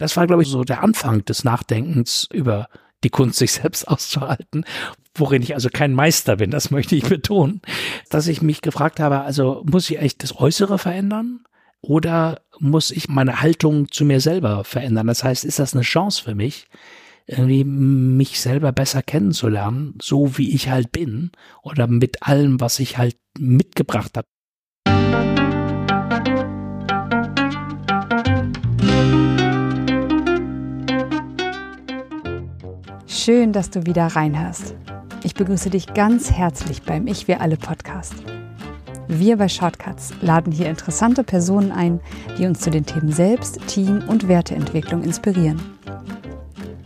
Das war, glaube ich, so der Anfang des Nachdenkens über die Kunst, sich selbst auszuhalten, worin ich also kein Meister bin, das möchte ich betonen, dass ich mich gefragt habe, also muss ich eigentlich das Äußere verändern oder muss ich meine Haltung zu mir selber verändern? Das heißt, ist das eine Chance für mich, irgendwie mich selber besser kennenzulernen, so wie ich halt bin oder mit allem, was ich halt mitgebracht habe? Schön, dass du wieder reinhörst. Ich begrüße dich ganz herzlich beim Ich Wir Alle Podcast. Wir bei Shortcuts laden hier interessante Personen ein, die uns zu den Themen Selbst-, Team- und Werteentwicklung inspirieren.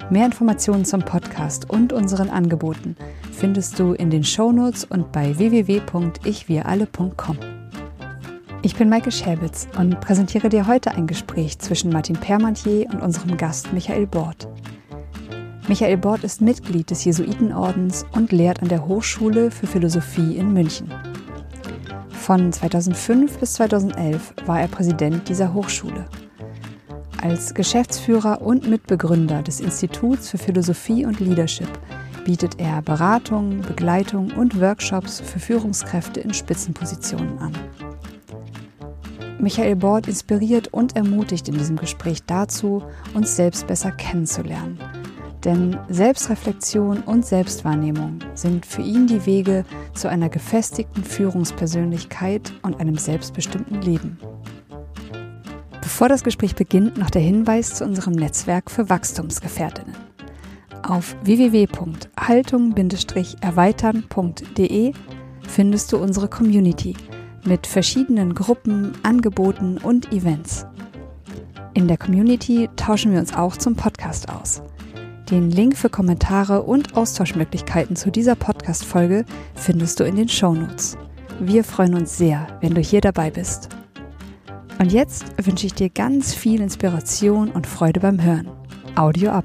Mehr Informationen zum Podcast und unseren Angeboten findest du in den Shownotes und bei www.ichwiralle.com. Ich bin Maike Schäbitz und präsentiere dir heute ein Gespräch zwischen Martin Permantier und unserem Gast Michael Bort. Michael Bort ist Mitglied des Jesuitenordens und lehrt an der Hochschule für Philosophie in München. Von 2005 bis 2011 war er Präsident dieser Hochschule. Als Geschäftsführer und Mitbegründer des Instituts für Philosophie und Leadership bietet er Beratung, Begleitung und Workshops für Führungskräfte in Spitzenpositionen an. Michael Bort inspiriert und ermutigt in diesem Gespräch dazu, uns selbst besser kennenzulernen – denn Selbstreflexion und Selbstwahrnehmung sind für ihn die Wege zu einer gefestigten Führungspersönlichkeit und einem selbstbestimmten Leben. Bevor das Gespräch beginnt, noch der Hinweis zu unserem Netzwerk für Wachstumsgefährtinnen. Auf www.haltung-erweitern.de findest du unsere Community mit verschiedenen Gruppen, Angeboten und Events. In der Community tauschen wir uns auch zum Podcast aus. Den Link für Kommentare und Austauschmöglichkeiten zu dieser Podcast-Folge findest du in den Shownotes. Wir freuen uns sehr, wenn du hier dabei bist. Und jetzt wünsche ich dir ganz viel Inspiration und Freude beim Hören. Audio ab.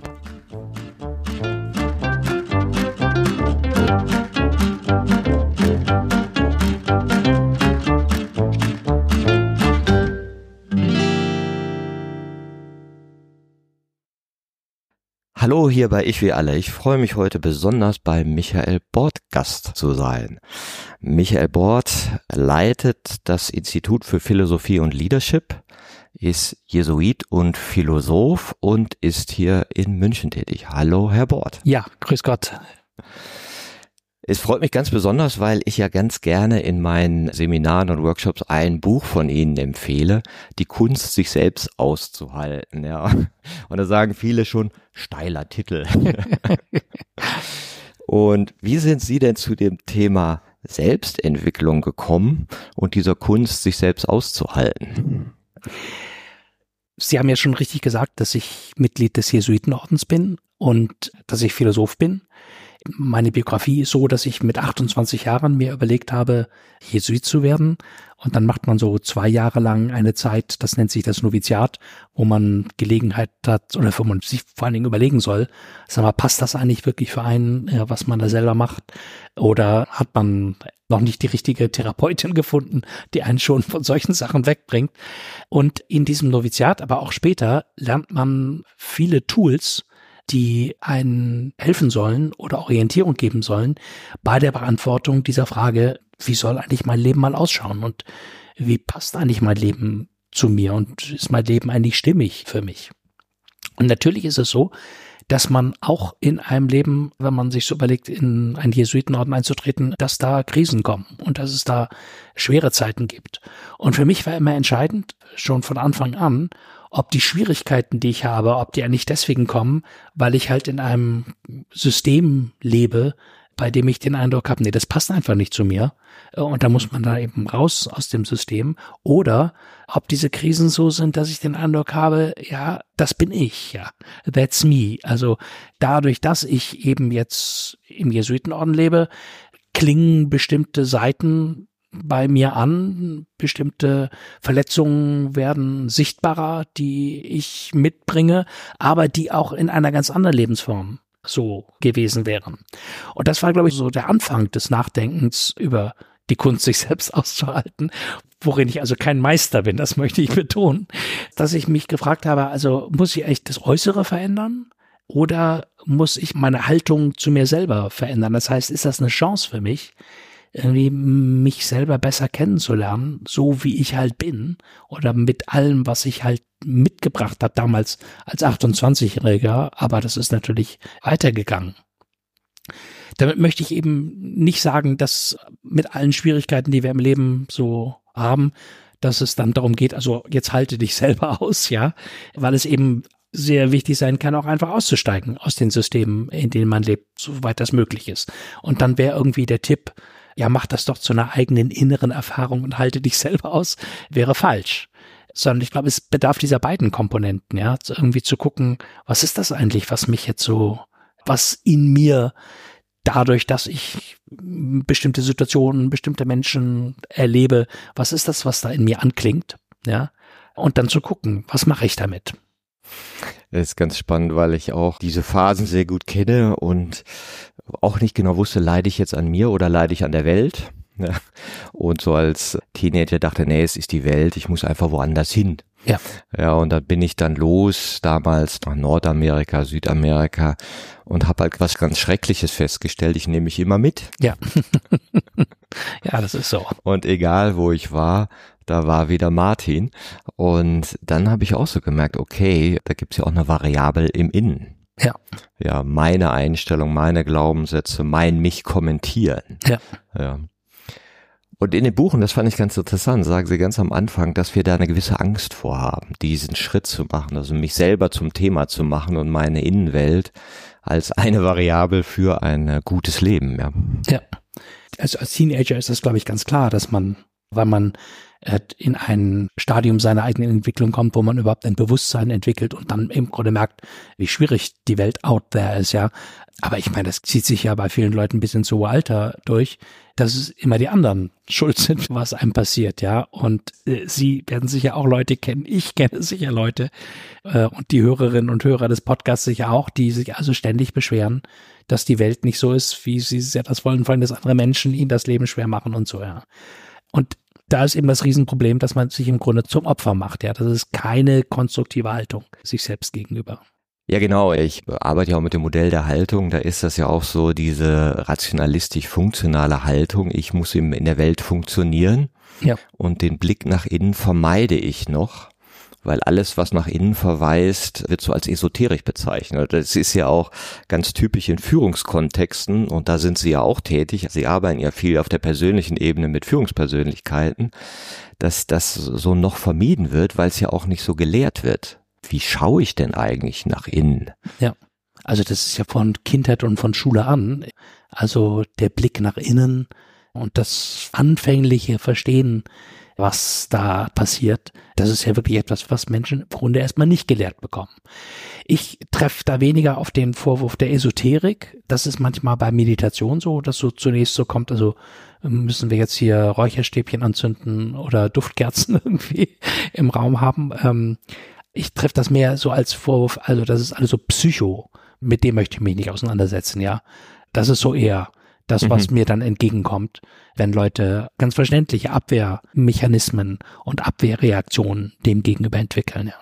Hallo hier bei Ich wie alle. Ich freue mich heute besonders bei Michael Bort Gast zu sein. Michael Bort leitet das Institut für Philosophie und Leadership, ist Jesuit und Philosoph und ist hier in München tätig. Hallo, Herr Bort. Ja, grüß Gott. Es freut mich ganz besonders, weil ich ja ganz gerne in meinen Seminaren und Workshops ein Buch von Ihnen empfehle, die Kunst, sich selbst auszuhalten, ja. Und da sagen viele schon, steiler Titel. und wie sind Sie denn zu dem Thema Selbstentwicklung gekommen und dieser Kunst, sich selbst auszuhalten? Sie haben ja schon richtig gesagt, dass ich Mitglied des Jesuitenordens bin und dass ich Philosoph bin. Meine Biografie ist so, dass ich mit 28 Jahren mir überlegt habe, Jesuit zu werden. Und dann macht man so zwei Jahre lang eine Zeit, das nennt sich das Noviziat, wo man Gelegenheit hat oder wo man sich vor allen Dingen überlegen soll, sag mal, passt das eigentlich wirklich für einen, was man da selber macht? Oder hat man noch nicht die richtige Therapeutin gefunden, die einen schon von solchen Sachen wegbringt? Und in diesem Noviziat, aber auch später, lernt man viele Tools, die einen helfen sollen oder Orientierung geben sollen bei der Beantwortung dieser Frage, wie soll eigentlich mein Leben mal ausschauen und wie passt eigentlich mein Leben zu mir und ist mein Leben eigentlich stimmig für mich? Und natürlich ist es so, dass man auch in einem Leben, wenn man sich so überlegt, in einen Jesuitenorden einzutreten, dass da Krisen kommen und dass es da schwere Zeiten gibt. Und für mich war immer entscheidend, schon von Anfang an, ob die Schwierigkeiten, die ich habe, ob die eigentlich deswegen kommen, weil ich halt in einem System lebe, bei dem ich den Eindruck habe, nee, das passt einfach nicht zu mir. Und da muss man da eben raus aus dem System. Oder ob diese Krisen so sind, dass ich den Eindruck habe, ja, das bin ich, ja, that's me. Also dadurch, dass ich eben jetzt im Jesuitenorden lebe, klingen bestimmte Seiten bei mir an. Bestimmte Verletzungen werden sichtbarer, die ich mitbringe, aber die auch in einer ganz anderen Lebensform so gewesen wären. Und das war, glaube ich, so der Anfang des Nachdenkens über die Kunst, sich selbst auszuhalten, worin ich also kein Meister bin, das möchte ich betonen, dass ich mich gefragt habe, also muss ich echt das Äußere verändern? Oder muss ich meine Haltung zu mir selber verändern? Das heißt, ist das eine Chance für mich, irgendwie mich selber besser kennenzulernen, so wie ich halt bin oder mit allem, was ich halt mitgebracht habe damals als 28-Jähriger, aber das ist natürlich weitergegangen. Damit möchte ich eben nicht sagen, dass mit allen Schwierigkeiten, die wir im Leben so haben, dass es dann darum geht, also jetzt halte dich selber aus, ja, weil es eben sehr wichtig sein kann, auch einfach auszusteigen aus den Systemen, in denen man lebt, soweit das möglich ist. Und dann wäre irgendwie der Tipp, ja, mach das doch zu einer eigenen inneren Erfahrung und halte dich selber aus, wäre falsch. Sondern ich glaube, es bedarf dieser beiden Komponenten, ja, irgendwie zu gucken, was ist das eigentlich, was mich jetzt so, was in mir dadurch, dass ich bestimmte Situationen, bestimmte Menschen erlebe, was ist das, was da in mir anklingt, ja? Und dann zu gucken, was mache ich damit? Das ist ganz spannend, weil ich auch diese Phasen sehr gut kenne und auch nicht genau wusste, leide ich jetzt an mir oder leide ich an der Welt. Ja. Und so als Teenager dachte, nee, es ist die Welt, ich muss einfach woanders hin. Ja. Ja, und da bin ich dann los, damals nach Nordamerika, Südamerika und habe halt was ganz Schreckliches festgestellt. Ich nehme mich immer mit. Ja. ja, das ist so. Und egal, wo ich war, da war wieder Martin. Und dann habe ich auch so gemerkt, okay, da gibt's ja auch eine Variable im Innen. Ja. Ja, meine Einstellung, meine Glaubenssätze, mein mich kommentieren. Ja. Ja. Und in dem Buch, und das fand ich ganz interessant, sagen sie ganz am Anfang, dass wir da eine gewisse Angst vorhaben, diesen Schritt zu machen, also mich selber zum Thema zu machen und meine Innenwelt als eine Variable für ein gutes Leben. Ja. ja. Also als Teenager ist das, glaube ich, ganz klar, dass man, weil man äh, in ein Stadium seiner eigenen Entwicklung kommt, wo man überhaupt ein Bewusstsein entwickelt und dann im Grunde merkt, wie schwierig die Welt out there ist, ja. Aber ich meine, das zieht sich ja bei vielen Leuten bis ins hohe Alter durch, dass es immer die anderen schuld sind, was einem passiert, ja. Und äh, Sie werden sicher auch Leute kennen, ich kenne sicher Leute äh, und die Hörerinnen und Hörer des Podcasts sicher auch, die sich also ständig beschweren, dass die Welt nicht so ist, wie sie es das wollen, wollen, dass andere Menschen ihnen das Leben schwer machen und so, ja. Und da ist eben das Riesenproblem, dass man sich im Grunde zum Opfer macht, ja. Das ist keine konstruktive Haltung sich selbst gegenüber. Ja, genau. Ich arbeite ja auch mit dem Modell der Haltung. Da ist das ja auch so diese rationalistisch-funktionale Haltung. Ich muss in der Welt funktionieren. Ja. Und den Blick nach innen vermeide ich noch weil alles, was nach innen verweist, wird so als esoterisch bezeichnet. Das ist ja auch ganz typisch in Führungskontexten und da sind Sie ja auch tätig. Sie arbeiten ja viel auf der persönlichen Ebene mit Führungspersönlichkeiten, dass das so noch vermieden wird, weil es ja auch nicht so gelehrt wird wie schaue ich denn eigentlich nach innen? Ja. Also das ist ja von Kindheit und von Schule an. Also der Blick nach innen und das anfängliche Verstehen, was da passiert, das ist ja wirklich etwas, was Menschen im Grunde erstmal nicht gelehrt bekommen. Ich treffe da weniger auf den Vorwurf der Esoterik. Das ist manchmal bei Meditation so, dass so zunächst so kommt, also müssen wir jetzt hier Räucherstäbchen anzünden oder Duftkerzen irgendwie im Raum haben. Ähm, ich treffe das mehr so als Vorwurf, also das ist alles so Psycho, mit dem möchte ich mich nicht auseinandersetzen, ja. Das ist so eher das, was mhm. mir dann entgegenkommt, wenn Leute ganz verständliche Abwehrmechanismen und Abwehrreaktionen dem gegenüber entwickeln, ja.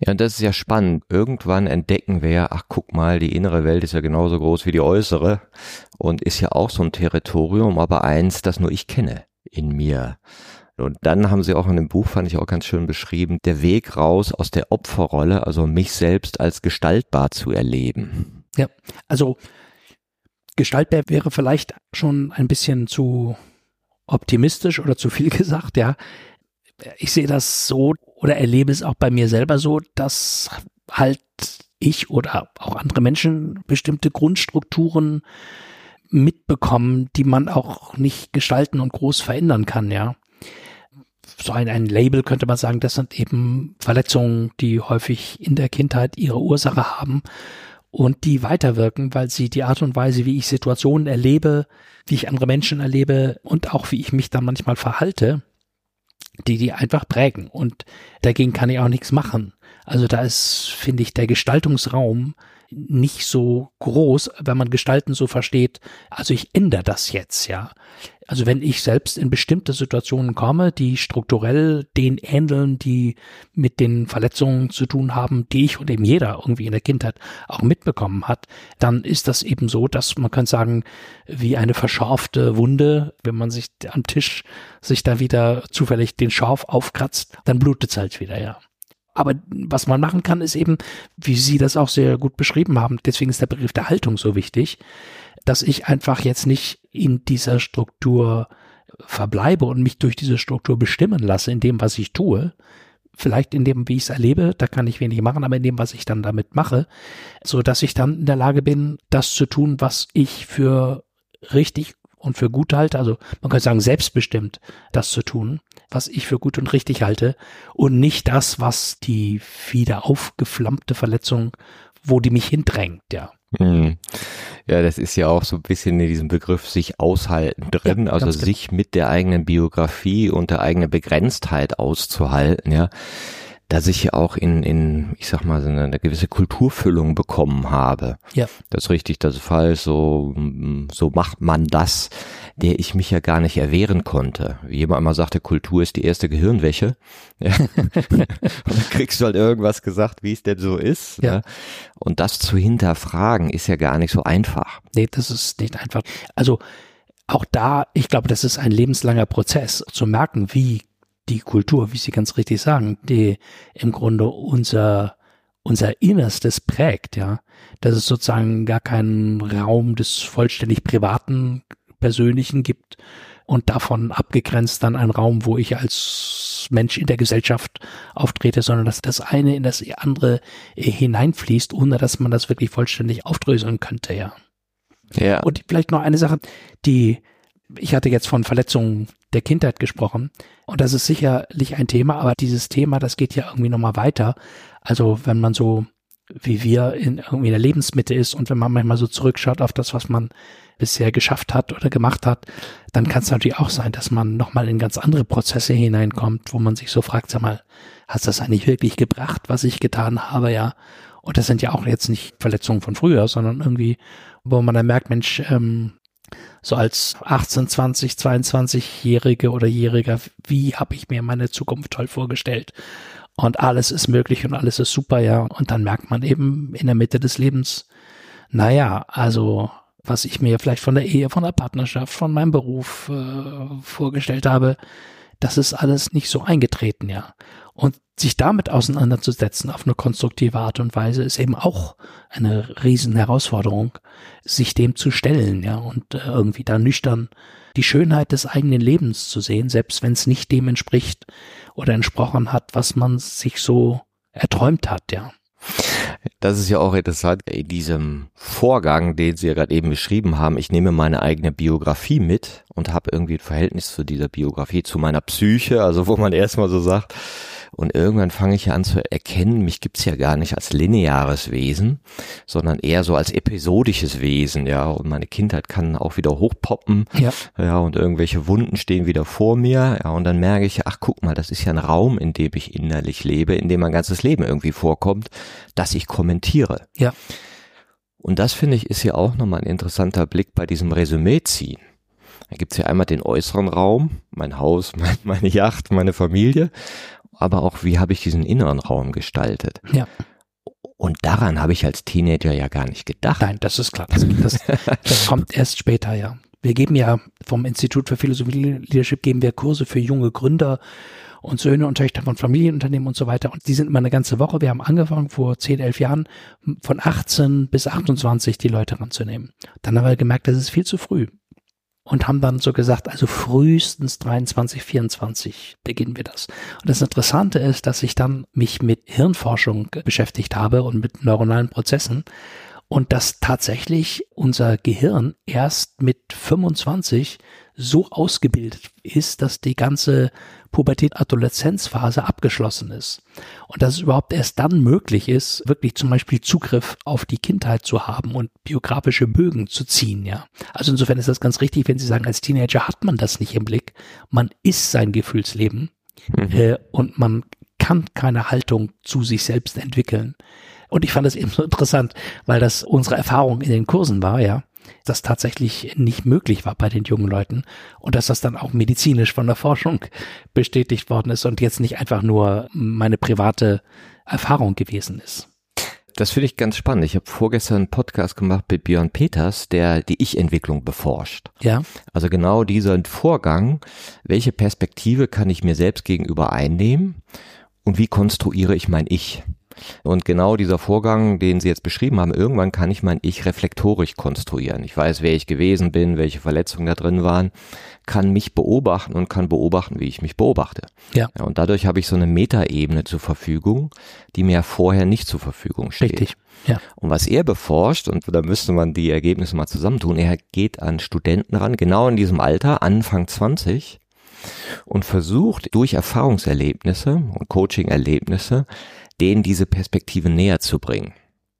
Ja, und das ist ja spannend. Irgendwann entdecken wir, ach guck mal, die innere Welt ist ja genauso groß wie die äußere und ist ja auch so ein Territorium, aber eins, das nur ich kenne in mir. Und dann haben sie auch in dem Buch, fand ich auch ganz schön beschrieben, der Weg raus aus der Opferrolle, also mich selbst als gestaltbar zu erleben. Ja, also gestaltbar wäre vielleicht schon ein bisschen zu optimistisch oder zu viel gesagt, ja. Ich sehe das so oder erlebe es auch bei mir selber so, dass halt ich oder auch andere Menschen bestimmte Grundstrukturen mitbekommen, die man auch nicht gestalten und groß verändern kann, ja so ein, ein Label könnte man sagen, das sind eben Verletzungen, die häufig in der Kindheit ihre Ursache haben und die weiterwirken, weil sie die Art und Weise, wie ich Situationen erlebe, wie ich andere Menschen erlebe und auch wie ich mich dann manchmal verhalte, die die einfach prägen. Und dagegen kann ich auch nichts machen. Also da ist, finde ich, der Gestaltungsraum nicht so groß, wenn man Gestalten so versteht. Also ich ändere das jetzt, ja. Also wenn ich selbst in bestimmte Situationen komme, die strukturell den ähneln, die mit den Verletzungen zu tun haben, die ich und eben jeder irgendwie in der Kindheit auch mitbekommen hat, dann ist das eben so, dass man kann sagen, wie eine verscharfte Wunde, wenn man sich am Tisch sich da wieder zufällig den Schorf aufkratzt, dann blutet es halt wieder, ja. Aber was man machen kann, ist eben, wie Sie das auch sehr gut beschrieben haben, deswegen ist der Begriff der Haltung so wichtig, dass ich einfach jetzt nicht in dieser Struktur verbleibe und mich durch diese Struktur bestimmen lasse in dem, was ich tue. Vielleicht in dem, wie ich es erlebe, da kann ich wenig machen, aber in dem, was ich dann damit mache, so dass ich dann in der Lage bin, das zu tun, was ich für richtig und für gut halte, also man könnte sagen selbstbestimmt das zu tun, was ich für gut und richtig halte und nicht das, was die wieder aufgeflammte Verletzung, wo die mich hindrängt, ja. Hm. Ja, das ist ja auch so ein bisschen in diesem Begriff sich aushalten drin, ja, also genau. sich mit der eigenen Biografie und der eigenen Begrenztheit auszuhalten, ja dass ich ja auch in, in, ich sag mal, so eine, eine gewisse Kulturfüllung bekommen habe. Ja. Das ist richtig, das ist falsch, so, so macht man das, der ich mich ja gar nicht erwehren konnte. Wie jemand einmal sagte, Kultur ist die erste Gehirnwäsche. Ja. und dann kriegst du halt irgendwas gesagt, wie es denn so ist. Ja. Ne? Und das zu hinterfragen ist ja gar nicht so einfach. Nee, das ist nicht einfach. Also, auch da, ich glaube, das ist ein lebenslanger Prozess, zu merken, wie die Kultur, wie Sie ganz richtig sagen, die im Grunde unser, unser Innerstes prägt, ja. Dass es sozusagen gar keinen Raum des vollständig privaten, persönlichen gibt und davon abgegrenzt dann ein Raum, wo ich als Mensch in der Gesellschaft auftrete, sondern dass das eine in das andere hineinfließt, ohne dass man das wirklich vollständig aufdröseln könnte, ja. Ja. Und vielleicht noch eine Sache, die ich hatte jetzt von Verletzungen der Kindheit gesprochen. Und das ist sicherlich ein Thema, aber dieses Thema, das geht ja irgendwie nochmal weiter. Also wenn man so wie wir in irgendwie der Lebensmitte ist und wenn man manchmal so zurückschaut auf das, was man bisher geschafft hat oder gemacht hat, dann kann es natürlich auch sein, dass man nochmal in ganz andere Prozesse hineinkommt, wo man sich so fragt, sag mal, hast das eigentlich wirklich gebracht, was ich getan habe, ja? Und das sind ja auch jetzt nicht Verletzungen von früher, sondern irgendwie, wo man dann merkt, Mensch, ähm, so als 18, 20, 22-Jährige oder Jähriger, wie habe ich mir meine Zukunft toll vorgestellt? Und alles ist möglich und alles ist super, ja. Und dann merkt man eben in der Mitte des Lebens, naja, also was ich mir vielleicht von der Ehe, von der Partnerschaft, von meinem Beruf äh, vorgestellt habe, das ist alles nicht so eingetreten, ja. Und sich damit auseinanderzusetzen auf eine konstruktive Art und Weise ist eben auch eine riesen Herausforderung, sich dem zu stellen, ja, und äh, irgendwie da nüchtern die Schönheit des eigenen Lebens zu sehen, selbst wenn es nicht dem entspricht oder entsprochen hat, was man sich so erträumt hat, ja. Das ist ja auch interessant in diesem Vorgang, den Sie ja gerade eben beschrieben haben. Ich nehme meine eigene Biografie mit und habe irgendwie ein Verhältnis zu dieser Biografie, zu meiner Psyche, also wo man erstmal so sagt, und irgendwann fange ich ja an zu erkennen, mich gibt's ja gar nicht als lineares Wesen, sondern eher so als episodisches Wesen, ja. Und meine Kindheit kann auch wieder hochpoppen, ja. ja, und irgendwelche Wunden stehen wieder vor mir, ja. Und dann merke ich, ach guck mal, das ist ja ein Raum, in dem ich innerlich lebe, in dem mein ganzes Leben irgendwie vorkommt, dass ich kommentiere. Ja. Und das finde ich ist ja auch nochmal ein interessanter Blick bei diesem Resümee ziehen. Da gibt's ja einmal den äußeren Raum, mein Haus, mein, meine Yacht, meine Familie aber auch, wie habe ich diesen inneren Raum gestaltet. Ja. Und daran habe ich als Teenager ja gar nicht gedacht. Nein, das ist klar. Das, das, das kommt erst später, ja. Wir geben ja vom Institut für Philosophie Leadership geben wir Kurse für junge Gründer und Söhne und Töchter von Familienunternehmen und so weiter. Und die sind immer eine ganze Woche. Wir haben angefangen vor 10, 11 Jahren von 18 bis 28 die Leute ranzunehmen. Dann haben wir gemerkt, das ist viel zu früh und haben dann so gesagt, also frühestens 23, 24 beginnen wir das. Und das Interessante ist, dass ich dann mich mit Hirnforschung beschäftigt habe und mit neuronalen Prozessen und dass tatsächlich unser Gehirn erst mit 25 so ausgebildet ist, dass die ganze Pubertät-Adoleszenzphase abgeschlossen ist. Und dass es überhaupt erst dann möglich ist, wirklich zum Beispiel Zugriff auf die Kindheit zu haben und biografische Bögen zu ziehen, ja. Also insofern ist das ganz richtig, wenn Sie sagen, als Teenager hat man das nicht im Blick. Man ist sein Gefühlsleben mhm. äh, und man kann keine Haltung zu sich selbst entwickeln. Und ich fand das eben so interessant, weil das unsere Erfahrung in den Kursen war, ja, das tatsächlich nicht möglich war bei den jungen Leuten und dass das dann auch medizinisch von der Forschung bestätigt worden ist und jetzt nicht einfach nur meine private Erfahrung gewesen ist. Das finde ich ganz spannend. Ich habe vorgestern einen Podcast gemacht mit Björn Peters, der die Ich-Entwicklung beforscht. Ja. Also genau dieser Vorgang, welche Perspektive kann ich mir selbst gegenüber einnehmen und wie konstruiere ich mein Ich? Und genau dieser Vorgang, den Sie jetzt beschrieben haben, irgendwann kann ich mein Ich reflektorisch konstruieren. Ich weiß, wer ich gewesen bin, welche Verletzungen da drin waren, kann mich beobachten und kann beobachten, wie ich mich beobachte. Ja. ja und dadurch habe ich so eine Metaebene zur Verfügung, die mir vorher nicht zur Verfügung steht. Richtig. Ja. Und was er beforscht, und da müsste man die Ergebnisse mal zusammentun, er geht an Studenten ran, genau in diesem Alter, Anfang 20, und versucht durch Erfahrungserlebnisse und Coaching-Erlebnisse denen diese Perspektive näher zu bringen.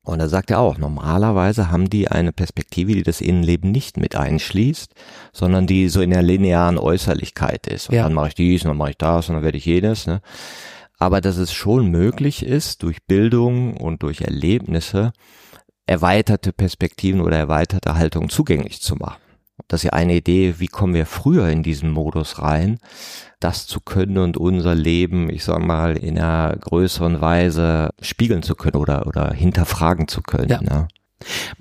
Und da sagt er auch, normalerweise haben die eine Perspektive, die das Innenleben nicht mit einschließt, sondern die so in der linearen Äußerlichkeit ist. Und ja. dann mache ich dies, und dann mache ich das, und dann werde ich jenes. Ne? Aber dass es schon möglich ist, durch Bildung und durch Erlebnisse erweiterte Perspektiven oder erweiterte Haltungen zugänglich zu machen. Das ist ja eine Idee, wie kommen wir früher in diesen Modus rein, das zu können und unser Leben, ich sag mal, in einer größeren Weise spiegeln zu können oder, oder hinterfragen zu können. Ja. Ne?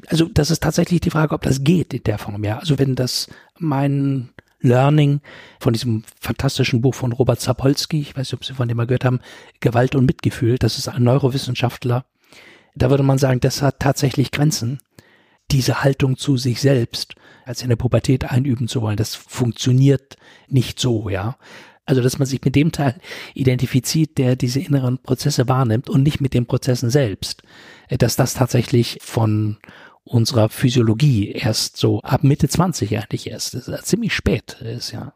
Also das ist tatsächlich die Frage, ob das geht in der Form, ja. Also wenn das mein Learning von diesem fantastischen Buch von Robert Zapolsky, ich weiß nicht, ob Sie von dem mal gehört haben, Gewalt und Mitgefühl, das ist ein Neurowissenschaftler. Da würde man sagen, das hat tatsächlich Grenzen. Diese Haltung zu sich selbst als in der Pubertät einüben zu wollen, das funktioniert nicht so, ja. Also, dass man sich mit dem Teil identifiziert, der diese inneren Prozesse wahrnimmt und nicht mit den Prozessen selbst. Äh, dass das tatsächlich von unserer Physiologie erst so ab Mitte 20 eigentlich erst, ziemlich spät ist, ja.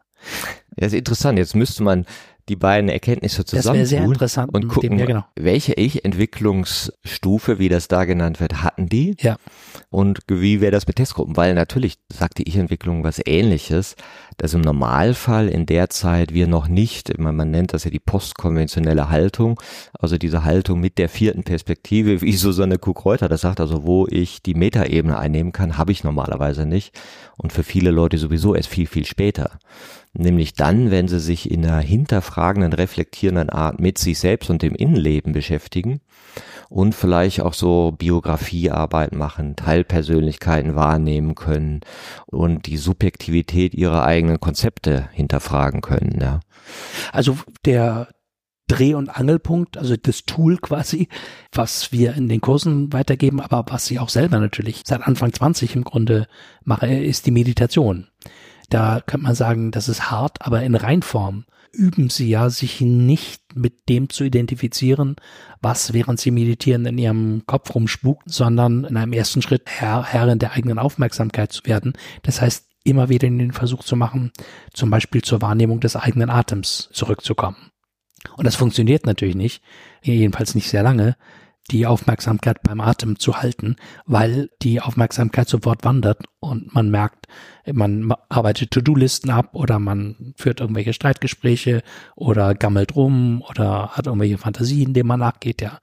Ja, ist interessant. Jetzt müsste man die beiden Erkenntnisse zusammen das sehr interessant und gucken, dem, ja, genau. welche Ich-Entwicklungsstufe, wie das da genannt wird, hatten die? Ja. Und wie wäre das mit Testgruppen? Weil natürlich sagt die Ich-Entwicklung was ähnliches, dass im Normalfall in der Zeit wir noch nicht, man, man nennt das ja die postkonventionelle Haltung, also diese Haltung mit der vierten Perspektive, wie Susanne Kukreuter das sagt, also wo ich die Metaebene einnehmen kann, habe ich normalerweise nicht. Und für viele Leute sowieso erst viel, viel später. Nämlich dann, wenn sie sich in einer hinterfragenden, reflektierenden Art mit sich selbst und dem Innenleben beschäftigen und vielleicht auch so Biografiearbeit machen, Teilpersönlichkeiten wahrnehmen können und die Subjektivität ihrer eigenen Konzepte hinterfragen können. Ja. Also der Dreh- und Angelpunkt, also das Tool quasi, was wir in den Kursen weitergeben, aber was ich auch selber natürlich seit Anfang 20 im Grunde mache, ist die Meditation. Da könnte man sagen, das ist hart, aber in Reinform üben sie ja, sich nicht mit dem zu identifizieren, was während sie meditieren in ihrem Kopf rumspukt, sondern in einem ersten Schritt Herr, Herrin der eigenen Aufmerksamkeit zu werden. Das heißt, immer wieder in den Versuch zu machen, zum Beispiel zur Wahrnehmung des eigenen Atems zurückzukommen. Und das funktioniert natürlich nicht, jedenfalls nicht sehr lange, die Aufmerksamkeit beim Atem zu halten, weil die Aufmerksamkeit sofort wandert und man merkt, man arbeitet To-Do-Listen ab oder man führt irgendwelche Streitgespräche oder gammelt rum oder hat irgendwelche Fantasien, denen man nachgeht, ja.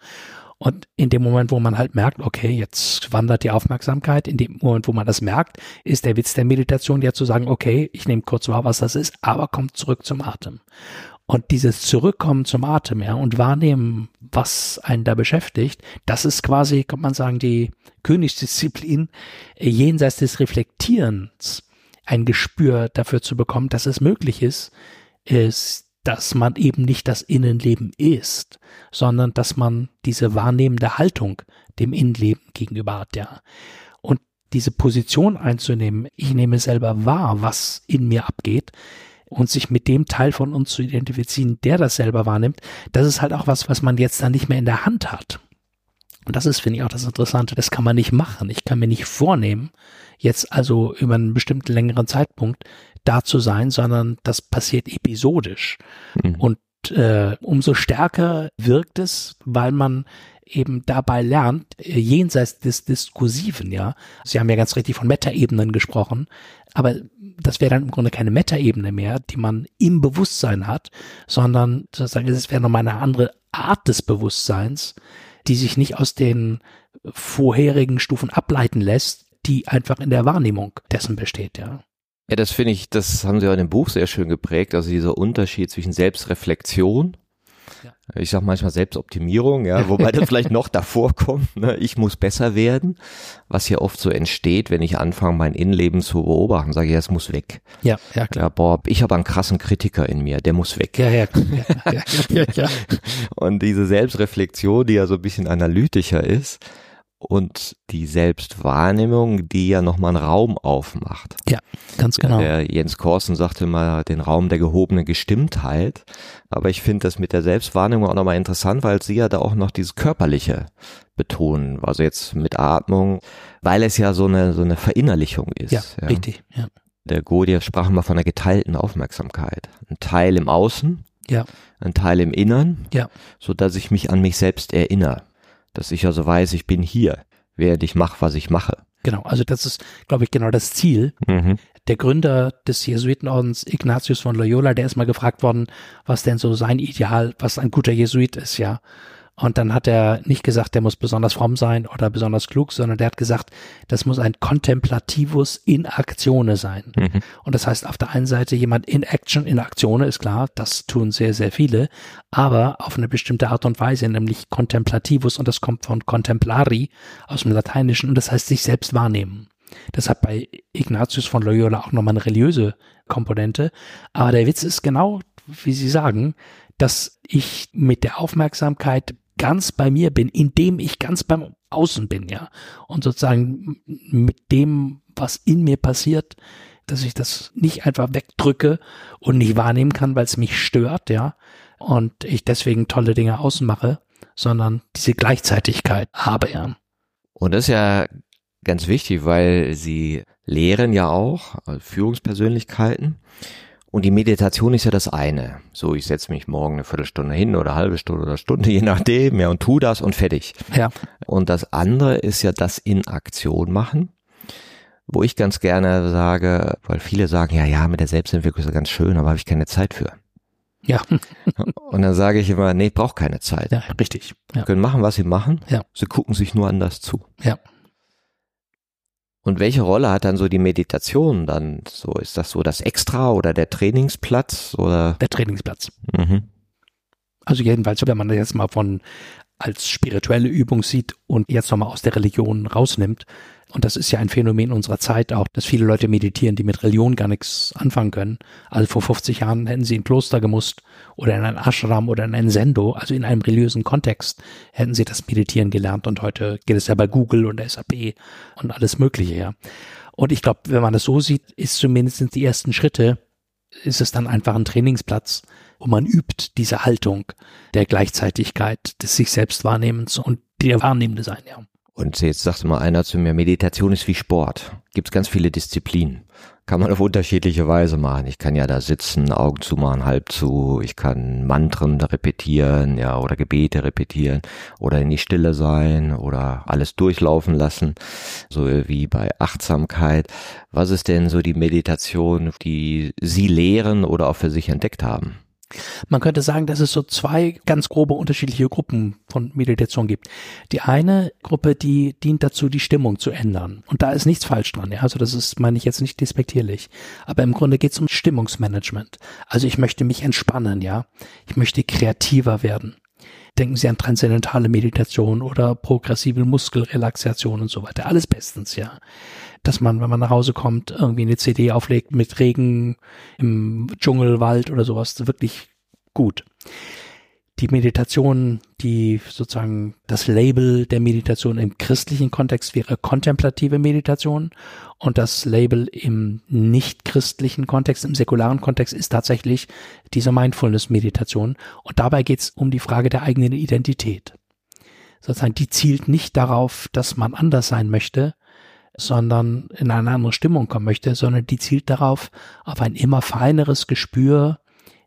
Und in dem Moment, wo man halt merkt, okay, jetzt wandert die Aufmerksamkeit, in dem Moment, wo man das merkt, ist der Witz der Meditation ja zu sagen, okay, ich nehme kurz wahr, was das ist, aber kommt zurück zum Atem. Und dieses Zurückkommen zum Atem, ja, und wahrnehmen, was einen da beschäftigt, das ist quasi, kann man sagen, die Königsdisziplin, äh, jenseits des Reflektierens ein Gespür dafür zu bekommen, dass es möglich ist, ist, dass man eben nicht das Innenleben ist, sondern dass man diese wahrnehmende Haltung dem Innenleben gegenüber hat, ja. Und diese Position einzunehmen, ich nehme selber wahr, was in mir abgeht, und sich mit dem Teil von uns zu identifizieren, der das selber wahrnimmt, das ist halt auch was, was man jetzt dann nicht mehr in der Hand hat. Und das ist, finde ich, auch das Interessante. Das kann man nicht machen. Ich kann mir nicht vornehmen, jetzt also über einen bestimmten längeren Zeitpunkt da zu sein, sondern das passiert episodisch. Mhm. Und äh, umso stärker wirkt es, weil man eben dabei lernt, äh, jenseits des Diskursiven, ja. Sie haben ja ganz richtig von Metaebenen gesprochen, aber das wäre dann im Grunde keine Metaebene mehr, die man im Bewusstsein hat, sondern sozusagen es wäre nochmal eine andere Art des Bewusstseins, die sich nicht aus den vorherigen Stufen ableiten lässt, die einfach in der Wahrnehmung dessen besteht, ja. Ja, das finde ich, das haben Sie auch in dem Buch sehr schön geprägt, also dieser Unterschied zwischen Selbstreflexion ich sag manchmal Selbstoptimierung, ja, wobei das vielleicht noch davor kommt, ne? ich muss besser werden, was ja oft so entsteht, wenn ich anfange, mein Innenleben zu beobachten, sage ich, ja, es muss weg. Ja, ja, klar. Ja, boah, ich habe einen krassen Kritiker in mir, der muss weg. Ja, ja, ja, ja, ja, ja. Und diese Selbstreflexion, die ja so ein bisschen analytischer ist, und die Selbstwahrnehmung, die ja nochmal einen Raum aufmacht. Ja, ganz genau. Der Jens Korsen sagte mal den Raum der gehobenen Gestimmtheit. Aber ich finde das mit der Selbstwahrnehmung auch nochmal interessant, weil sie ja da auch noch dieses Körperliche betonen. Also jetzt mit Atmung, weil es ja so eine, so eine Verinnerlichung ist. Ja, ja. richtig, ja. Der Godier sprach mal von einer geteilten Aufmerksamkeit. Ein Teil im Außen, ja. ein Teil im Innern, ja. so dass ich mich an mich selbst erinnere dass ich also weiß, ich bin hier, während ich mache, was ich mache. Genau, also das ist, glaube ich, genau das Ziel. Mhm. Der Gründer des Jesuitenordens, Ignatius von Loyola, der ist mal gefragt worden, was denn so sein Ideal, was ein guter Jesuit ist, ja. Und dann hat er nicht gesagt, der muss besonders fromm sein oder besonders klug, sondern der hat gesagt, das muss ein Contemplativus in Actione sein. Mhm. Und das heißt auf der einen Seite jemand in Action, in Aktione ist klar, das tun sehr, sehr viele, aber auf eine bestimmte Art und Weise, nämlich Contemplativus und das kommt von Contemplari aus dem Lateinischen und das heißt sich selbst wahrnehmen. Das hat bei Ignatius von Loyola auch nochmal eine religiöse Komponente. Aber der Witz ist genau, wie Sie sagen, dass ich mit der Aufmerksamkeit ganz bei mir bin, indem ich ganz beim Außen bin, ja. Und sozusagen mit dem, was in mir passiert, dass ich das nicht einfach wegdrücke und nicht wahrnehmen kann, weil es mich stört, ja. Und ich deswegen tolle Dinge außen mache, sondern diese Gleichzeitigkeit habe, ja. Und das ist ja ganz wichtig, weil sie lehren ja auch äh, Führungspersönlichkeiten und die Meditation ist ja das eine. So, ich setze mich morgen eine Viertelstunde hin oder eine halbe Stunde oder Stunde, je nachdem, ja, und tu das und fertig. Ja. Und das andere ist ja das in Aktion machen, wo ich ganz gerne sage, weil viele sagen, ja, ja, mit der Selbstentwicklung ist ja ganz schön, aber habe ich keine Zeit für. Ja. und dann sage ich immer, nee, braucht keine Zeit. Ja, richtig. Ja. Sie können machen, was sie machen. Ja. Sie gucken sich nur anders zu. Ja. Und welche Rolle hat dann so die Meditation dann? So ist das so das Extra oder der Trainingsplatz oder? Der Trainingsplatz. Mhm. Also jedenfalls, wenn man das jetzt mal von als spirituelle Übung sieht und jetzt nochmal aus der Religion rausnimmt, und das ist ja ein Phänomen unserer Zeit auch, dass viele Leute meditieren, die mit Religion gar nichts anfangen können. Also vor 50 Jahren hätten sie in ein Kloster gemusst oder in ein Ashram oder in ein Sendo, also in einem religiösen Kontext hätten sie das Meditieren gelernt und heute geht es ja bei Google und SAP und alles Mögliche, ja. Und ich glaube, wenn man das so sieht, ist zumindest die ersten Schritte, ist es dann einfach ein Trainingsplatz, wo man übt diese Haltung der Gleichzeitigkeit des sich selbst Wahrnehmens und der Wahrnehmende sein, ja. Und jetzt sagte mal einer zu mir, Meditation ist wie Sport. Gibt es ganz viele Disziplinen. Kann man auf unterschiedliche Weise machen. Ich kann ja da sitzen, Augen zu machen, halb zu. Ich kann Mantren repetieren, ja, oder Gebete repetieren oder in die Stille sein oder alles durchlaufen lassen. So wie bei Achtsamkeit. Was ist denn so die Meditation, die Sie lehren oder auch für sich entdeckt haben? Man könnte sagen, dass es so zwei ganz grobe unterschiedliche Gruppen von Meditation gibt. Die eine Gruppe, die dient dazu, die Stimmung zu ändern. Und da ist nichts falsch dran. Ja? Also das ist, meine ich jetzt nicht despektierlich. Aber im Grunde geht es um Stimmungsmanagement. Also ich möchte mich entspannen, ja. Ich möchte kreativer werden. Denken Sie an transzendentale Meditation oder progressive Muskelrelaxation und so weiter. Alles bestens, ja dass man, wenn man nach Hause kommt, irgendwie eine CD auflegt mit Regen im Dschungelwald oder sowas, wirklich gut. Die Meditation, die sozusagen das Label der Meditation im christlichen Kontext wäre kontemplative Meditation und das Label im nicht christlichen Kontext, im säkularen Kontext ist tatsächlich diese Mindfulness-Meditation und dabei geht es um die Frage der eigenen Identität. Sozusagen, die zielt nicht darauf, dass man anders sein möchte, sondern in eine andere Stimmung kommen möchte, sondern die zielt darauf, auf ein immer feineres Gespür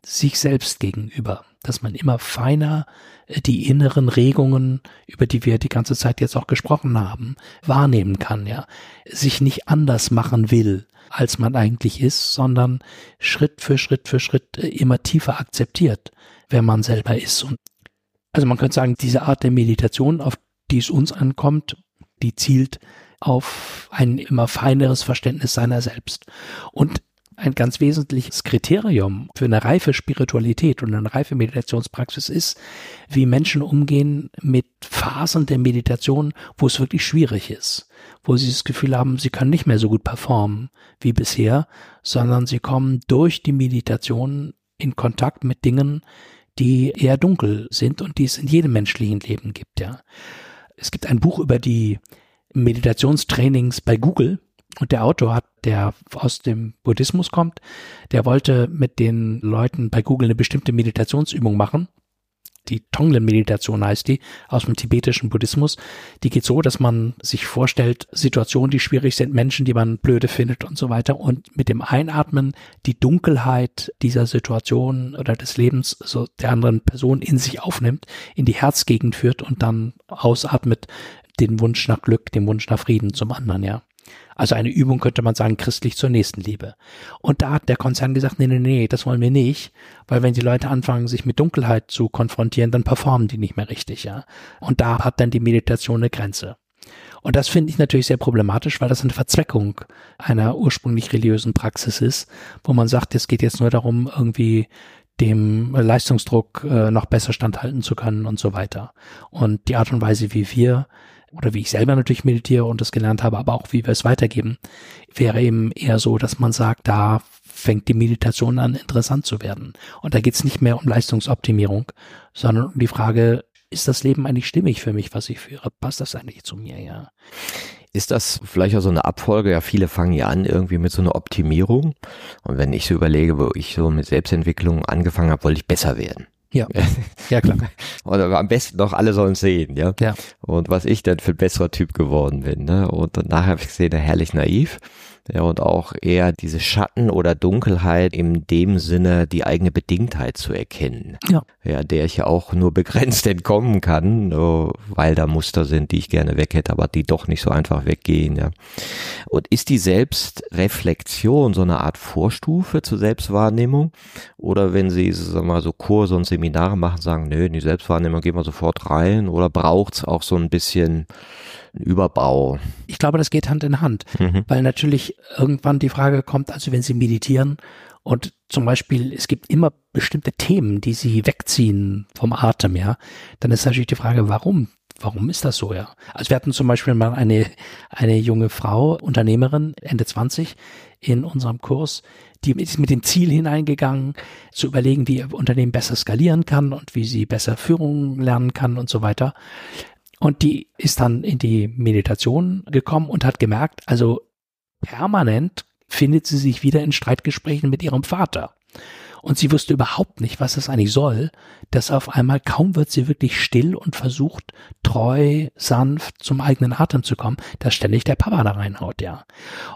sich selbst gegenüber, dass man immer feiner äh, die inneren Regungen, über die wir die ganze Zeit jetzt auch gesprochen haben, wahrnehmen kann, ja, sich nicht anders machen will, als man eigentlich ist, sondern Schritt für Schritt für Schritt äh, immer tiefer akzeptiert, wer man selber ist. Und also man könnte sagen, diese Art der Meditation, auf die es uns ankommt, die zielt auf ein immer feineres Verständnis seiner selbst. Und ein ganz wesentliches Kriterium für eine reife Spiritualität und eine reife Meditationspraxis ist, wie Menschen umgehen mit Phasen der Meditation, wo es wirklich schwierig ist, wo sie das Gefühl haben, sie können nicht mehr so gut performen wie bisher, sondern sie kommen durch die Meditation in Kontakt mit Dingen, die eher dunkel sind und die es in jedem menschlichen Leben gibt, ja. Es gibt ein Buch über die Meditationstrainings bei Google, und der Autor hat, der aus dem Buddhismus kommt, der wollte mit den Leuten bei Google eine bestimmte Meditationsübung machen. Die Tonglen-Meditation heißt die, aus dem tibetischen Buddhismus. Die geht so, dass man sich vorstellt, Situationen, die schwierig sind, Menschen, die man blöde findet und so weiter. Und mit dem Einatmen die Dunkelheit dieser Situation oder des Lebens so der anderen Person in sich aufnimmt, in die Herzgegend führt und dann ausatmet den Wunsch nach Glück, den Wunsch nach Frieden zum anderen, ja. Also eine Übung könnte man sagen, christlich zur Nächstenliebe. Und da hat der Konzern gesagt, nee, nee, nee, das wollen wir nicht, weil wenn die Leute anfangen, sich mit Dunkelheit zu konfrontieren, dann performen die nicht mehr richtig, ja. Und da hat dann die Meditation eine Grenze. Und das finde ich natürlich sehr problematisch, weil das eine Verzweckung einer ursprünglich religiösen Praxis ist, wo man sagt, es geht jetzt nur darum, irgendwie dem Leistungsdruck äh, noch besser standhalten zu können und so weiter. Und die Art und Weise, wie wir oder wie ich selber natürlich meditiere und das gelernt habe, aber auch wie wir es weitergeben, wäre eben eher so, dass man sagt, da fängt die Meditation an, interessant zu werden. Und da geht es nicht mehr um Leistungsoptimierung, sondern um die Frage, ist das Leben eigentlich stimmig für mich, was ich führe? Passt das eigentlich zu mir, ja? Ist das vielleicht auch so eine Abfolge? Ja, viele fangen ja an irgendwie mit so einer Optimierung. Und wenn ich so überlege, wo ich so mit Selbstentwicklung angefangen habe, wollte ich besser werden. Ja, ja klar. Oder am besten noch alle sollen sehen, ja. ja. Und was ich denn für ein besserer Typ geworden bin, ne? Und nachher habe ich gesehen, herrlich naiv. Ja, und auch eher diese Schatten oder Dunkelheit in dem Sinne, die eigene Bedingtheit zu erkennen. Ja. Ja, der ich ja auch nur begrenzt entkommen kann, weil da Muster sind, die ich gerne weg hätte, aber die doch nicht so einfach weggehen, ja. Und ist die Selbstreflexion so eine Art Vorstufe zur Selbstwahrnehmung? Oder wenn Sie, sagen wir mal, so Kurse und Seminare machen, sagen, nö, in die Selbstwahrnehmung gehen wir sofort rein? Oder braucht's auch so ein bisschen Überbau. Ich glaube, das geht Hand in Hand, mhm. weil natürlich irgendwann die Frage kommt, also wenn Sie meditieren und zum Beispiel es gibt immer bestimmte Themen, die Sie wegziehen vom Atem, ja, dann ist natürlich die Frage, warum? Warum ist das so, ja? Also wir hatten zum Beispiel mal eine, eine junge Frau, Unternehmerin, Ende 20, in unserem Kurs, die ist mit dem Ziel hineingegangen, zu überlegen, wie ihr Unternehmen besser skalieren kann und wie sie besser Führung lernen kann und so weiter. Und die ist dann in die Meditation gekommen und hat gemerkt, also permanent findet sie sich wieder in Streitgesprächen mit ihrem Vater. Und sie wusste überhaupt nicht, was das eigentlich soll, dass auf einmal kaum wird sie wirklich still und versucht, treu, sanft zum eigenen Atem zu kommen, dass ständig der Papa da reinhaut, ja.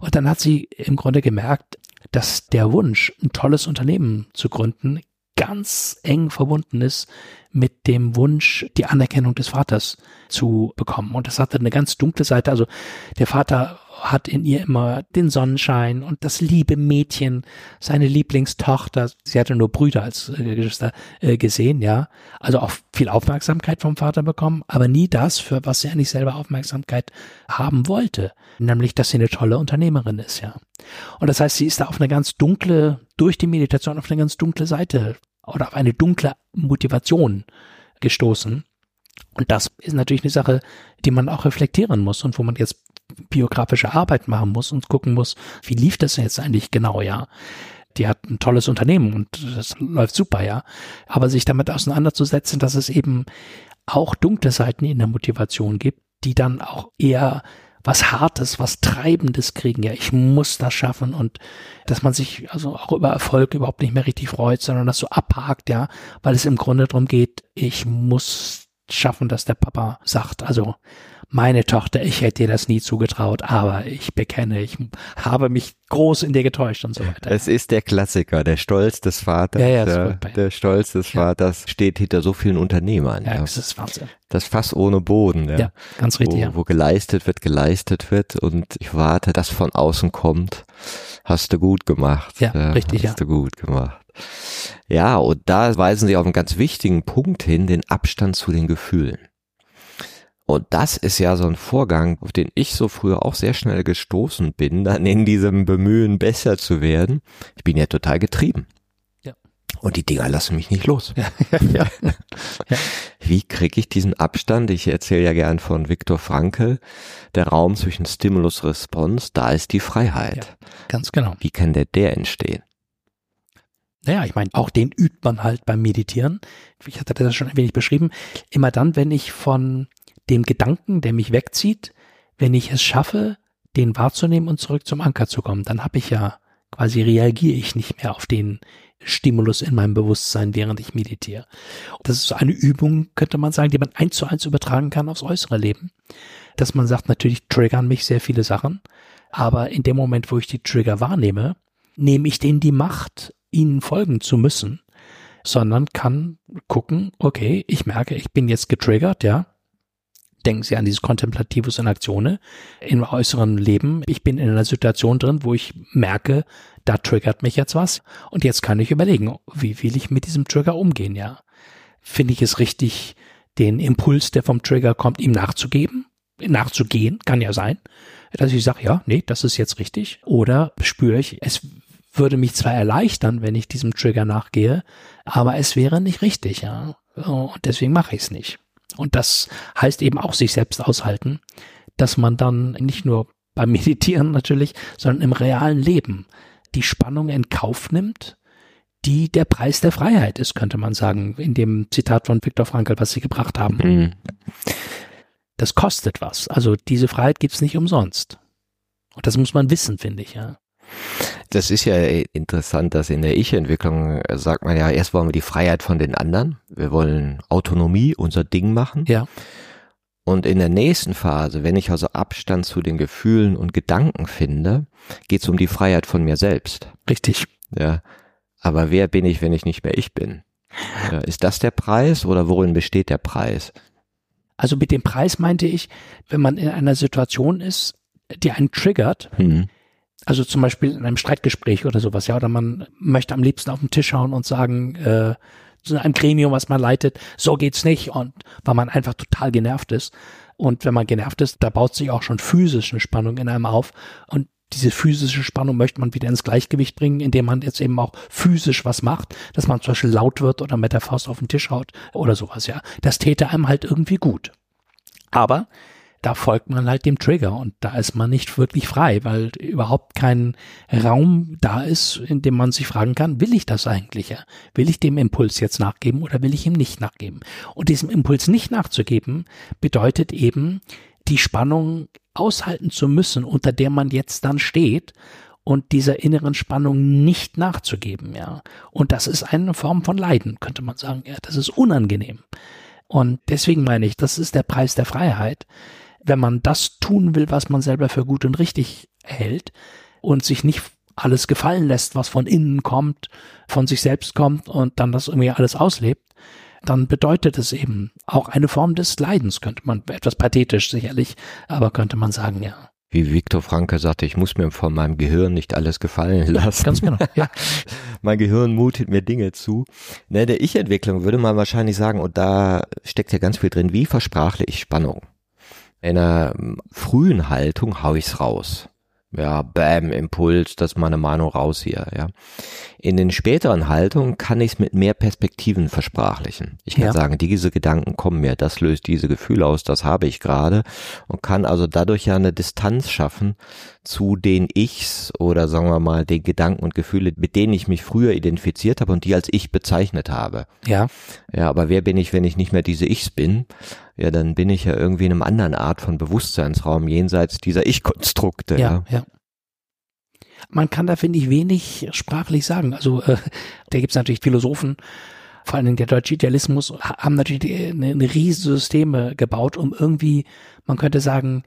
Und dann hat sie im Grunde gemerkt, dass der Wunsch, ein tolles Unternehmen zu gründen, ganz eng verbunden ist mit dem Wunsch, die Anerkennung des Vaters zu bekommen. Und das hatte eine ganz dunkle Seite. Also der Vater hat in ihr immer den Sonnenschein und das liebe Mädchen, seine Lieblingstochter. Sie hatte nur Brüder als äh, Geschwister äh, gesehen, ja. Also auch viel Aufmerksamkeit vom Vater bekommen, aber nie das, für was sie eigentlich selber Aufmerksamkeit haben wollte. Nämlich, dass sie eine tolle Unternehmerin ist, ja. Und das heißt, sie ist da auf eine ganz dunkle, durch die Meditation auf eine ganz dunkle Seite oder auf eine dunkle Motivation gestoßen. Und das ist natürlich eine Sache, die man auch reflektieren muss und wo man jetzt biografische Arbeit machen muss und gucken muss, wie lief das jetzt eigentlich genau, ja. Die hat ein tolles Unternehmen und das läuft super, ja. Aber sich damit auseinanderzusetzen, dass es eben auch dunkle Seiten in der Motivation gibt, die dann auch eher was Hartes, was Treibendes kriegen. Ja, ich muss das schaffen und dass man sich also auch über Erfolg überhaupt nicht mehr richtig freut, sondern das so abhakt, ja, weil es im Grunde darum geht, ich muss schaffen, dass der Papa sagt, also meine Tochter, ich hätte dir das nie zugetraut, aber ich bekenne, ich habe mich groß in dir getäuscht und so weiter. Es ist der Klassiker, der Stolz des Vaters. Ja, ja, der, der Stolz des ja. Vaters steht hinter so vielen Unternehmern. Ja, das ist Wahnsinn. Das Fass ohne Boden. Ja, ganz richtig. Wo, wo geleistet wird, geleistet wird und ich warte, dass von außen kommt. Hast du gut gemacht. Ja, richtig. Hast du gut gemacht. Ja, und da weisen sie auf einen ganz wichtigen Punkt hin, den Abstand zu den Gefühlen. Und das ist ja so ein Vorgang, auf den ich so früher auch sehr schnell gestoßen bin, dann in diesem Bemühen besser zu werden. Ich bin ja total getrieben. Ja. Und die Dinger lassen mich nicht los. Ja. ja. ja. Wie kriege ich diesen Abstand? Ich erzähle ja gern von Viktor Frankl. Der Raum zwischen Stimulus-Response, da ist die Freiheit. Ganz genau. Wie kann der der entstehen? Naja, ich meine, auch den übt man halt beim Meditieren. Ich hatte das schon ein wenig beschrieben. Immer dann, wenn ich von dem Gedanken, der mich wegzieht, wenn ich es schaffe, den wahrzunehmen und zurück zum Anker zu kommen, dann habe ich ja quasi reagiere ich nicht mehr auf den Stimulus in meinem Bewusstsein, während ich meditiere. Das ist so eine Übung, könnte man sagen, die man eins zu eins übertragen kann aufs äußere Leben. Dass man sagt, natürlich triggern mich sehr viele Sachen, aber in dem Moment, wo ich die Trigger wahrnehme, nehme ich denen die Macht, ihnen folgen zu müssen, sondern kann gucken, okay, ich merke, ich bin jetzt getriggert, ja, denken Sie an dieses Kontemplativus in Aktione im äußeren Leben. Ich bin in einer Situation drin, wo ich merke, da triggert mich jetzt was. Und jetzt kann ich überlegen, wie will ich mit diesem Trigger umgehen, ja? Finde ich es richtig, den Impuls, der vom Trigger kommt, ihm nachzugeben? Nachzugehen, kann ja sein. Dass ich sage, ja, nee, das ist jetzt richtig. Oder spüre ich, es würde mich zwar erleichtern, wenn ich diesem Trigger nachgehe, aber es wäre nicht richtig, ja. Und deswegen mache ich es nicht. Und das heißt eben auch sich selbst aushalten, dass man dann nicht nur beim Meditieren natürlich, sondern im realen Leben die Spannung in Kauf nimmt, die der Preis der Freiheit ist, könnte man sagen, in dem Zitat von Viktor Frankl, was Sie gebracht haben. Mhm. Das kostet was. Also diese Freiheit gibt's nicht umsonst. Und das muss man wissen, finde ich, ja. Das ist ja interessant, dass in der Ich-Entwicklung äh, sagt man ja, erst wollen wir die Freiheit von den anderen. Wir wollen Autonomie, unser Ding machen. Ja. Und in der nächsten Phase, wenn ich also Abstand zu den Gefühlen und Gedanken finde, geht es um die Freiheit von mir selbst. Richtig. Ja. Aber wer bin ich, wenn ich nicht mehr ich bin? Ja, ist das der Preis oder worin besteht der Preis? Also mit dem Preis meinte ich, wenn man in einer Situation ist, die einen triggert, hm. Also zum Beispiel in einem Streitgespräch oder sowas, ja, oder man möchte am liebsten auf den Tisch hauen und sagen, äh, zu einem Gremium, was man leitet, so geht's nicht und weil man einfach total genervt ist. Und wenn man genervt ist, da baut sich auch schon physische Spannung in einem auf und diese physische Spannung möchte man wieder ins Gleichgewicht bringen, indem man jetzt eben auch physisch was macht, dass man zum Beispiel laut wird oder mit der Faust auf den Tisch haut oder sowas, ja. Das täte einem halt irgendwie gut. Aber da folgt man halt dem Trigger und da ist man nicht wirklich frei, weil überhaupt kein Raum da ist, in dem man sich fragen kann, will ich das eigentlich? Will ich dem Impuls jetzt nachgeben oder will ich ihm nicht nachgeben? Und diesem Impuls nicht nachzugeben, bedeutet eben, die Spannung aushalten zu müssen, unter der man jetzt dann steht und dieser inneren Spannung nicht nachzugeben, ja. Und das ist eine Form von Leiden, könnte man sagen, ja. Das ist unangenehm. Und deswegen meine ich, das ist der Preis der Freiheit, wenn man das tun will, was man selber für gut und richtig hält und sich nicht alles gefallen lässt, was von innen kommt, von sich selbst kommt und dann das irgendwie alles auslebt, dann bedeutet es eben auch eine Form des Leidens, könnte man, etwas pathetisch sicherlich, aber könnte man sagen, ja. Wie Viktor Franke sagte, ich muss mir von meinem Gehirn nicht alles gefallen lassen. Ganz genau, ja. mein Gehirn mutet mir Dinge zu. Ne, der Ich-Entwicklung würde man wahrscheinlich sagen, und da steckt ja ganz viel drin, wie versprachle ich Spannung? In einer frühen Haltung hau ich's raus. Ja, bam, Impuls, das ist meine Meinung raus hier, ja. In den späteren Haltungen kann ich es mit mehr Perspektiven versprachlichen. Ich kann ja. sagen, diese Gedanken kommen mir, das löst diese Gefühle aus, das habe ich gerade und kann also dadurch ja eine Distanz schaffen zu den Ichs oder sagen wir mal den Gedanken und Gefühle, mit denen ich mich früher identifiziert habe und die als ich bezeichnet habe. Ja. Ja, aber wer bin ich, wenn ich nicht mehr diese Ichs bin? Ja, dann bin ich ja irgendwie in einem anderen Art von Bewusstseinsraum jenseits dieser Ich-Konstrukte. Ja, ja. ja. Man kann da, finde ich, wenig sprachlich sagen. Also äh, da gibt es natürlich Philosophen, vor allem der deutsche Idealismus, haben natürlich eine, eine riesige Systeme gebaut, um irgendwie, man könnte sagen,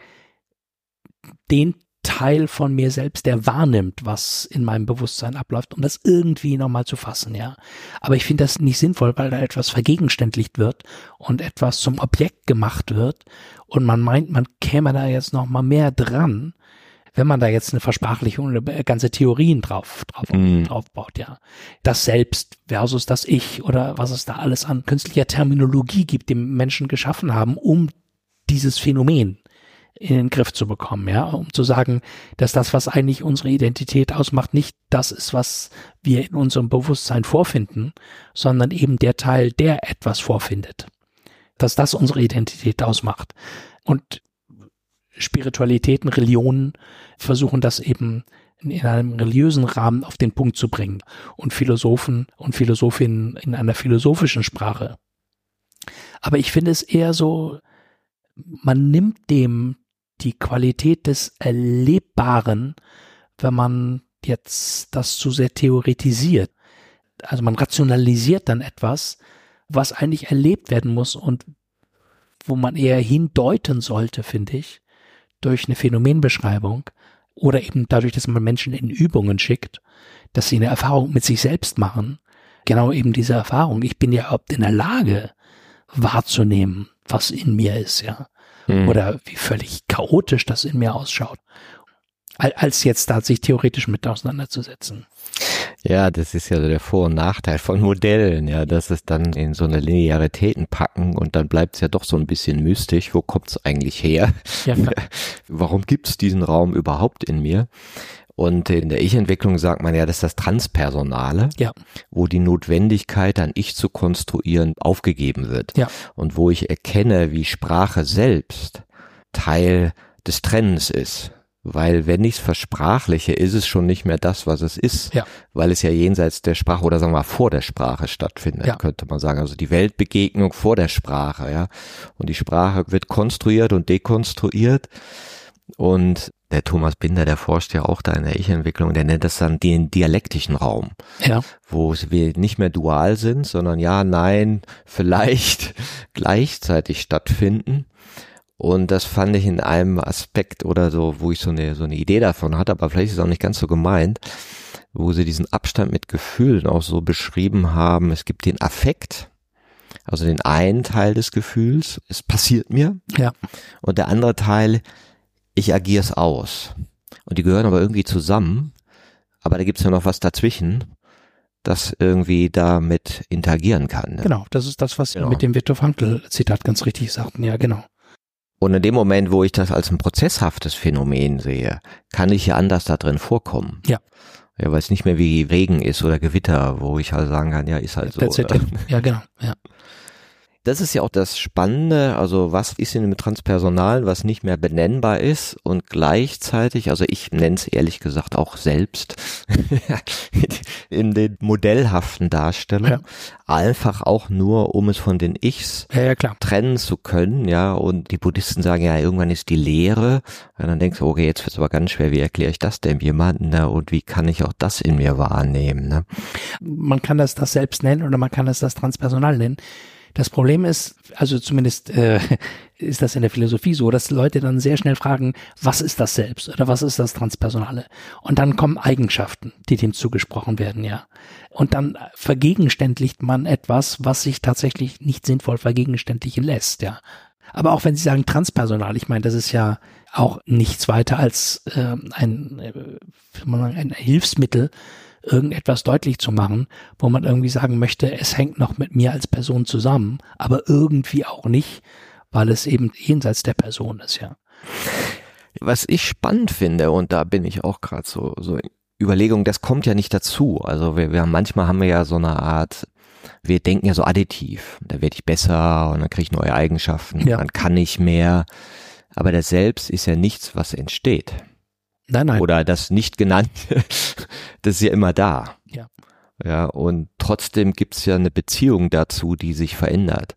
den Teil von mir selbst, der wahrnimmt, was in meinem Bewusstsein abläuft, um das irgendwie nochmal zu fassen, ja. Aber ich finde das nicht sinnvoll, weil da etwas vergegenständlicht wird und etwas zum Objekt gemacht wird und man meint, man käme da jetzt nochmal mehr dran, wenn man da jetzt eine Versprachlichung, eine ganze Theorien drauf, drauf, mm. drauf baut, ja. Das Selbst versus das Ich oder was es da alles an künstlicher Terminologie gibt, die Menschen geschaffen haben, um dieses Phänomen in den Griff zu bekommen, ja, um zu sagen, dass das, was eigentlich unsere Identität ausmacht, nicht das ist, was wir in unserem Bewusstsein vorfinden, sondern eben der Teil, der etwas vorfindet. Dass das unsere Identität ausmacht. Und Spiritualitäten, Religionen versuchen das eben in einem religiösen Rahmen auf den Punkt zu bringen und Philosophen und Philosophinnen in einer philosophischen Sprache. Aber ich finde es eher so, man nimmt dem die Qualität des Erlebbaren, wenn man jetzt das zu sehr theoretisiert. Also man rationalisiert dann etwas, was eigentlich erlebt werden muss und wo man eher hindeuten sollte, finde ich, durch eine Phänomenbeschreibung oder eben dadurch, dass man Menschen in Übungen schickt, dass sie eine Erfahrung mit sich selbst machen. Genau eben diese Erfahrung. Ich bin ja überhaupt in der Lage wahrzunehmen, was in mir ist, ja mhm. oder wie völlig chaotisch das in mir ausschaut, als jetzt da sich theoretisch mit auseinanderzusetzen. Ja, das ist ja der Vor- und Nachteil von Modellen, ja, dass es dann in so eine Linearitäten packen und dann bleibt es ja doch so ein bisschen mystisch, wo kommt es eigentlich her? Ja, Warum gibt es diesen Raum überhaupt in mir? Und in der Ich-Entwicklung sagt man ja, das ist das Transpersonale, ja. wo die Notwendigkeit, ein Ich zu konstruieren, aufgegeben wird. Ja. Und wo ich erkenne, wie Sprache selbst Teil des Trennens ist. Weil wenn ich es versprachliche, ist es schon nicht mehr das, was es ist. Ja. Weil es ja jenseits der Sprache oder sagen wir mal vor der Sprache stattfindet, ja. könnte man sagen. Also die Weltbegegnung vor der Sprache, ja. Und die Sprache wird konstruiert und dekonstruiert. Und der Thomas Binder, der forscht ja auch da in der Ich-Entwicklung, der nennt das dann den dialektischen Raum. Ja. Wo wir nicht mehr dual sind, sondern ja, nein, vielleicht gleichzeitig stattfinden. Und das fand ich in einem Aspekt oder so, wo ich so eine, so eine Idee davon hatte, aber vielleicht ist es auch nicht ganz so gemeint, wo sie diesen Abstand mit Gefühlen auch so beschrieben haben. Es gibt den Affekt, also den einen Teil des Gefühls, es passiert mir. Ja. Und der andere Teil, ich agiere es aus. Und die gehören aber irgendwie zusammen. Aber da gibt's ja noch was dazwischen, das irgendwie damit interagieren kann. Ne? Genau, das ist das, was genau. mit dem Virtuv Hankl-Zitat ganz richtig sagten. Ja, genau. Und in dem Moment, wo ich das als ein prozesshaftes Phänomen sehe, kann ich ja anders da drin vorkommen. Ja. Ja, weil es nicht mehr wie Regen ist oder Gewitter, wo ich halt sagen kann, ja, ist halt so. Ja, genau, ja. Das ist ja auch das Spannende, also was ist in dem Transpersonal, was nicht mehr benennbar ist und gleichzeitig, also ich nenne es ehrlich gesagt auch selbst, in den modellhaften Darstellungen, ja. einfach auch nur, um es von den Ichs ja, ja, trennen zu können, ja, und die Buddhisten sagen ja, irgendwann ist die Lehre, und dann denkst du, okay, jetzt wird es aber ganz schwer, wie erkläre ich das denn jemandem, ne, und wie kann ich auch das in mir wahrnehmen, ne? Man kann das das selbst nennen oder man kann das das Transpersonal nennen. Das Problem ist, also zumindest äh, ist das in der Philosophie so, dass Leute dann sehr schnell fragen, was ist das Selbst oder was ist das Transpersonale? Und dann kommen Eigenschaften, die dem zugesprochen werden, ja. Und dann vergegenständlicht man etwas, was sich tatsächlich nicht sinnvoll vergegenständlichen lässt, ja. Aber auch wenn Sie sagen Transpersonal, ich meine, das ist ja auch nichts weiter als äh, ein, äh, ein Hilfsmittel, irgendetwas deutlich zu machen, wo man irgendwie sagen möchte, es hängt noch mit mir als Person zusammen, aber irgendwie auch nicht, weil es eben jenseits der Person ist, ja. Was ich spannend finde, und da bin ich auch gerade so, so Überlegung, das kommt ja nicht dazu. Also wir, wir manchmal haben wir ja so eine Art, wir denken ja so additiv. Da werde ich besser und dann kriege ich neue Eigenschaften, ja. dann kann ich mehr. Aber das Selbst ist ja nichts, was entsteht. Nein, nein. Oder das nicht genannte, das ist ja immer da. Ja. Ja, und trotzdem gibt's ja eine Beziehung dazu, die sich verändert.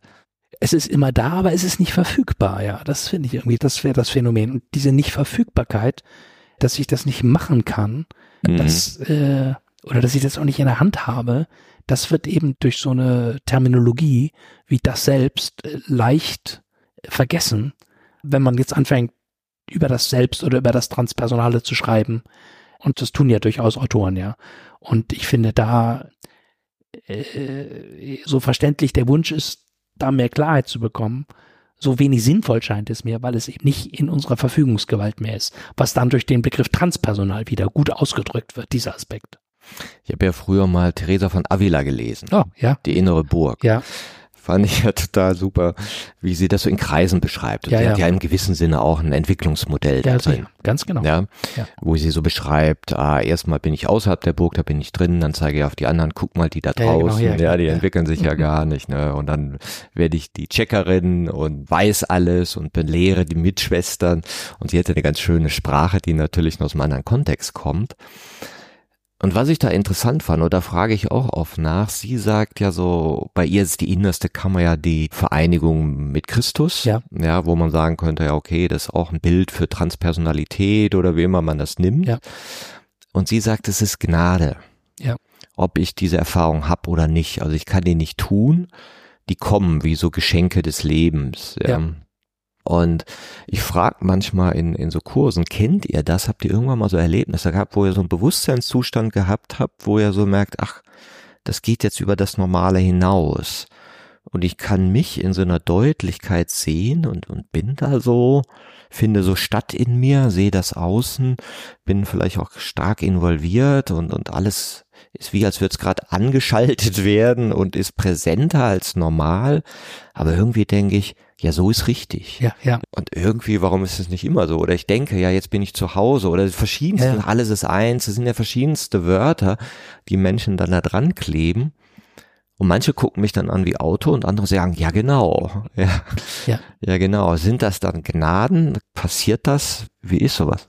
Es ist immer da, aber es ist nicht verfügbar, ja. Das finde ich irgendwie, das wäre das Phänomen. Und diese Nichtverfügbarkeit, dass ich das nicht machen kann, mhm. das, äh, oder dass ich das auch nicht in der Hand habe, das wird eben durch so eine Terminologie wie das selbst äh, leicht vergessen, wenn man jetzt anfängt, über das Selbst oder über das Transpersonale zu schreiben. Und das tun ja durchaus Autoren, ja. Und ich finde da äh, so verständlich der Wunsch ist, da mehr Klarheit zu bekommen, so wenig sinnvoll scheint es mir, weil es eben nicht in unserer Verfügungsgewalt mehr ist, was dann durch den Begriff Transpersonal wieder gut ausgedrückt wird, dieser Aspekt. Ich habe ja früher mal Theresa von Avila gelesen. Oh, ja. Die innere Burg. Ja fand ich ja total super, wie sie das so in Kreisen beschreibt. Ja, sie ja. hat ja im gewissen Sinne auch ein Entwicklungsmodell da Ja, drin. ganz genau. Ja, Ja. wo sie so beschreibt, ah, erstmal bin ich außerhalb der Burg, da bin ich drin, dann zeige ich auf die anderen, guck mal, die da Ja, ja, genau, draußen, ja, ja, klar, die ja. entwickeln sich ja Mhm. gar nicht, ne, und dann werde ich die Checkerin und weiß alles und belehre die Mitschwestern und sie hätte eine ganz schöne Sprache, die natürlich aus einem anderen Kontext kommt. Und was ich da interessant fand, oder frage ich auch oft nach, sie sagt ja so, bei ihr ist die innerste Kammer ja die Vereinigung mit Christus, Ja. ja, wo man sagen könnte, ja, okay, das ist auch ein Bild für Transpersonalität oder wie immer man das nimmt. Ja. Und sie sagt, es ist Gnade. Ja. Ob ich diese Erfahrung habe oder nicht. Also ich kann die nicht tun. Die kommen wie so Geschenke des Lebens. Ja. Ja. Und ich frage manchmal in, in so Kursen, kennt ihr das? Habt ihr irgendwann mal so Erlebnisse gehabt, wo ihr so einen Bewusstseinszustand gehabt habt, wo ihr so merkt, ach, das geht jetzt über das Normale hinaus. Und ich kann mich in so einer Deutlichkeit sehen und, und bin da so, finde so statt in mir, sehe das außen, bin vielleicht auch stark involviert und, und alles ist wie, als würde es gerade angeschaltet werden und ist präsenter als normal. Aber irgendwie denke ich, ja, so ist richtig. Ja, ja. Und irgendwie, warum ist es nicht immer so? Oder ich denke, ja, jetzt bin ich zu Hause oder verschiedenste, Ja, ja. alles ist eins, es sind ja verschiedenste Wörter, die Menschen dann da dran kleben. Und manche gucken mich dann an wie Auto und andere sagen, ja genau, ja, Ja. ja genau. Sind das dann Gnaden? Passiert das? Wie ist sowas?